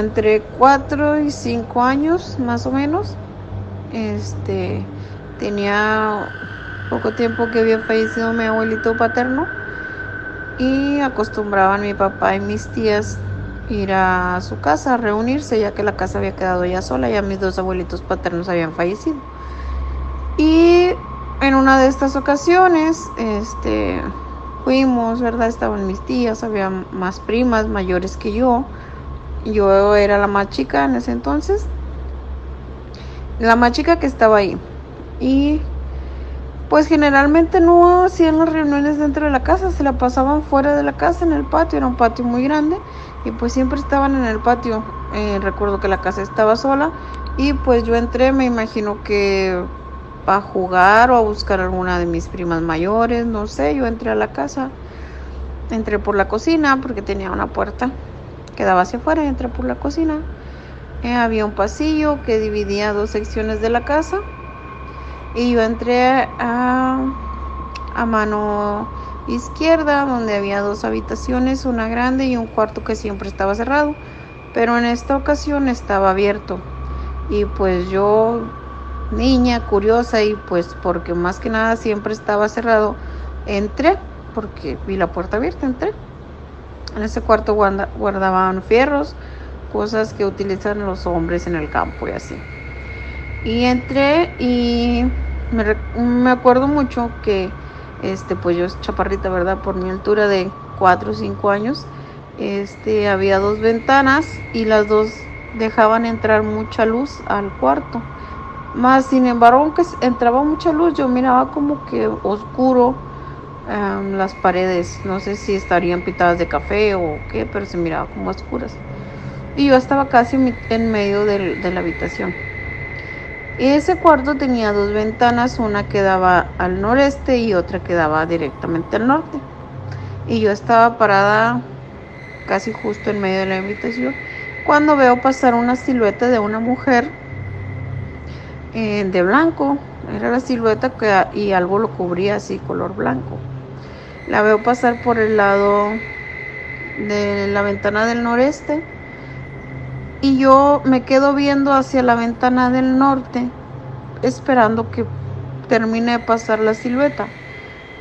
entre 4 y 5 años más o menos. Este tenía poco tiempo que había fallecido mi abuelito paterno y acostumbraban mi papá y mis tías ir a su casa a reunirse ya que la casa había quedado ya sola, ya mis dos abuelitos paternos habían fallecido. Y en una de estas ocasiones, este, fuimos, ¿verdad? Estaban mis tías, había más primas mayores que yo. Yo era la más chica en ese entonces. La más chica que estaba ahí. Y pues generalmente no hacían las reuniones dentro de la casa, se la pasaban fuera de la casa, en el patio, era un patio muy grande y pues siempre estaban en el patio. Eh, recuerdo que la casa estaba sola y pues yo entré, me imagino que a jugar o a buscar alguna de mis primas mayores, no sé, yo entré a la casa, entré por la cocina porque tenía una puerta que daba hacia afuera, entré por la cocina. Eh, había un pasillo que dividía dos secciones de la casa y yo entré a, a mano izquierda donde había dos habitaciones, una grande y un cuarto que siempre estaba cerrado, pero en esta ocasión estaba abierto. Y pues yo, niña, curiosa y pues porque más que nada siempre estaba cerrado, entré porque vi la puerta abierta, entré. En ese cuarto guardaban fierros, cosas que utilizan los hombres en el campo y así. Y entré y me, acuerdo mucho que, este, pues yo es chaparrita, ¿verdad? Por mi altura de 4 o 5 años, este, había dos ventanas y las dos dejaban entrar mucha luz al cuarto. Más sin embargo, aunque entraba mucha luz, yo miraba como que oscuro em, las paredes. No sé si estarían pintadas de café o qué, pero se miraba como oscuras. Y yo estaba casi en medio de la habitación. Ese cuarto tenía dos ventanas, una que daba al noreste y otra que daba directamente al norte. Y yo estaba parada casi justo en medio de la habitación cuando veo pasar una silueta de una mujer eh, de blanco. Era la silueta que y algo lo cubría así color blanco. La veo pasar por el lado de la ventana del noreste y yo me quedo viendo hacia la ventana del norte esperando que termine de pasar la silueta.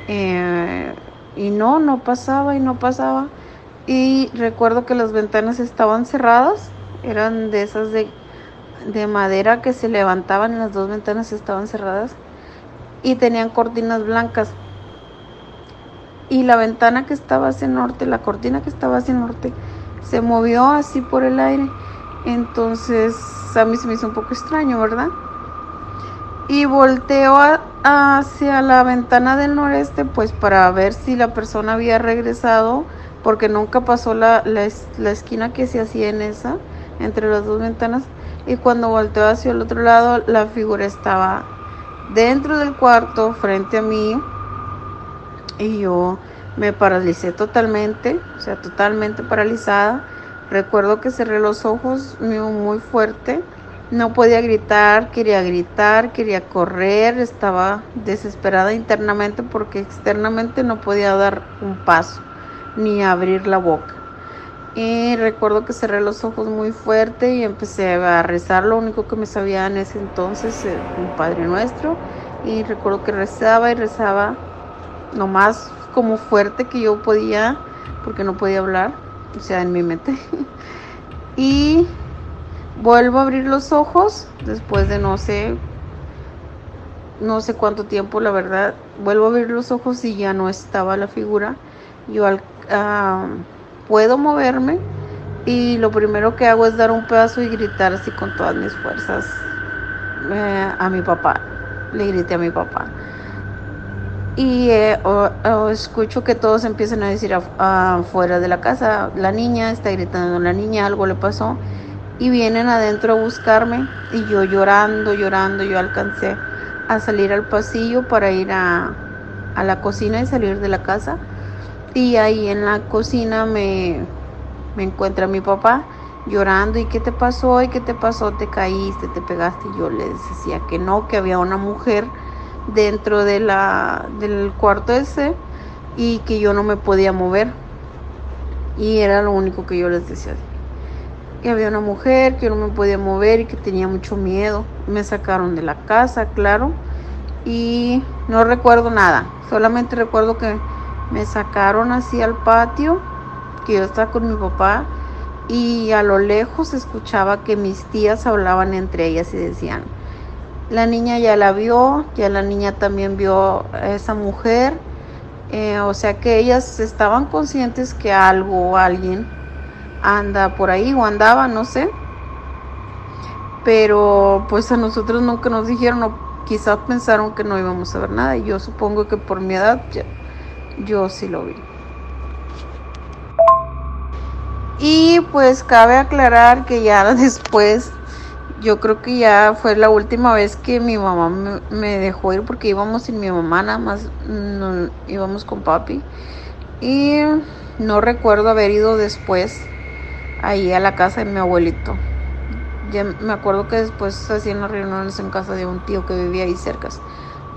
Eh, y no, no pasaba y no pasaba. Y recuerdo que las ventanas estaban cerradas, eran de esas de, de madera que se levantaban y las dos ventanas estaban cerradas y tenían cortinas blancas. Y la ventana que estaba hacia el norte, la cortina que estaba hacia el norte, se movió así por el aire entonces a mí se me hizo un poco extraño, ¿verdad? Y volteo hacia la ventana del noreste pues para ver si la persona había regresado porque nunca pasó la, la, esquina que se hacía en esa, entre las dos ventanas. Y cuando volteo hacia el otro lado, la figura estaba dentro del cuarto, frente a mí. Y yo me paralicé totalmente, o sea, totalmente paralizada. Recuerdo que cerré los ojos muy fuerte. No podía gritar, quería gritar, quería correr, estaba desesperada internamente porque externamente no podía dar un paso ni abrir la boca. Y recuerdo que cerré los ojos muy fuerte y empecé a rezar lo único que me sabía en ese entonces, eh, un Padre Nuestro. Y recuerdo que rezaba y rezaba lo más como fuerte que yo podía porque no podía hablar o sea, en mi mente. y vuelvo a abrir los ojos después de no sé, no sé cuánto tiempo, la verdad. Vuelvo a abrir los ojos y ya no estaba la figura. Yo ah, puedo moverme y lo primero que hago es dar un pedazo y gritar así con todas mis fuerzas eh, a mi papá. Le grité a mi papá. Y eh, escucho que todos empiezan a decir afuera de la casa, la niña está gritando, la niña algo le pasó. Y vienen adentro a buscarme y yo llorando, llorando, yo alcancé a salir al pasillo para ir a, a la cocina y salir de la casa y en la cocina me, me encuentra mi papá llorando y qué te pasó y qué te pasó, te caíste, te pegaste y yo les decía que no, que había una mujer dentro de la, del cuarto ese y que yo no me podía mover. Y era lo único que yo les decía. que había una mujer que no me podía mover y que tenía mucho miedo. Me sacaron de la casa, claro, y no recuerdo nada. Solamente recuerdo que me sacaron así al patio, que yo estaba con mi papá y a lo lejos escuchaba que mis tías hablaban entre ellas y decían, la niña ya la vio, ya la niña también vio a esa mujer, eh, o sea que ellas estaban conscientes que algo o alguien anda por ahí o andaba, no sé. Pero pues a nosotros nunca nos dijeron, o quizás pensaron que no íbamos a ver nada. Y yo supongo que por mi edad yo sí lo vi. Y pues cabe aclarar que ya después, yo creo que ya fue la última vez que mi mamá me, dejó ir porque íbamos sin mi mamá, nada más no, íbamos con papi. Y no recuerdo haber ido después ahí a la casa de mi abuelito. Ya me acuerdo que después hacían las reuniones en casa de un tío que vivía ahí cerca,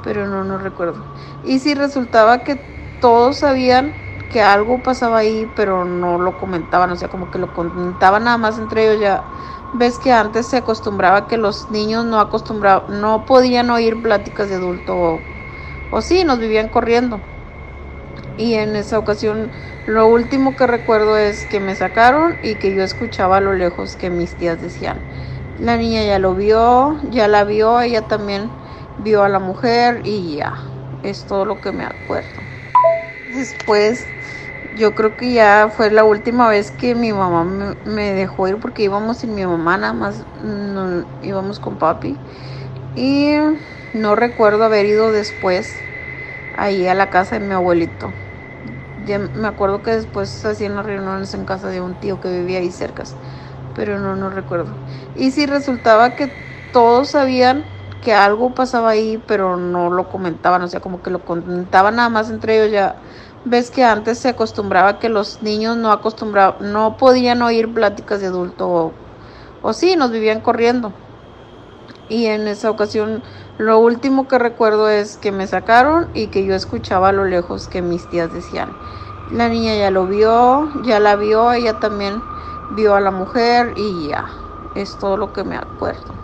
pero no, no recuerdo. Y si resultaba que todos sabían que algo pasaba ahí, pero no lo comentaban, o sea, como que lo comentaban nada más entre ellos ya. Ves que antes se acostumbraba que los niños no acostumbraban, no podían oír pláticas de adulto o, o sí, nos vivían corriendo. Y en esa ocasión lo último que recuerdo es que me sacaron y que yo escuchaba a lo lejos que mis tías decían, la niña ya lo vio, ya la vio, ella también vio a la mujer y ya, es todo lo que me acuerdo. Después yo creo que ya fue la última vez que mi mamá me, dejó ir porque íbamos sin mi mamá, nada más íbamos con papi. Y no recuerdo haber ido después ahí a la casa de mi abuelito. Ya me acuerdo que después hacían las reuniones en casa de un tío que vivía ahí cerca, pero no, no recuerdo. Y si resultaba que todos sabían que algo pasaba ahí, pero no lo comentaban, o sea, como que lo comentaban nada más entre ellos ya ves que antes se acostumbraba que los niños no acostumbraban, no podían oír pláticas de adulto o, o sí, nos vivían corriendo. Y en esa ocasión lo último que recuerdo es que me sacaron y que yo escuchaba a lo lejos que mis tías decían, la niña ya lo vio, ya la vio, ella también vio a la mujer y ya, es todo lo que me acuerdo.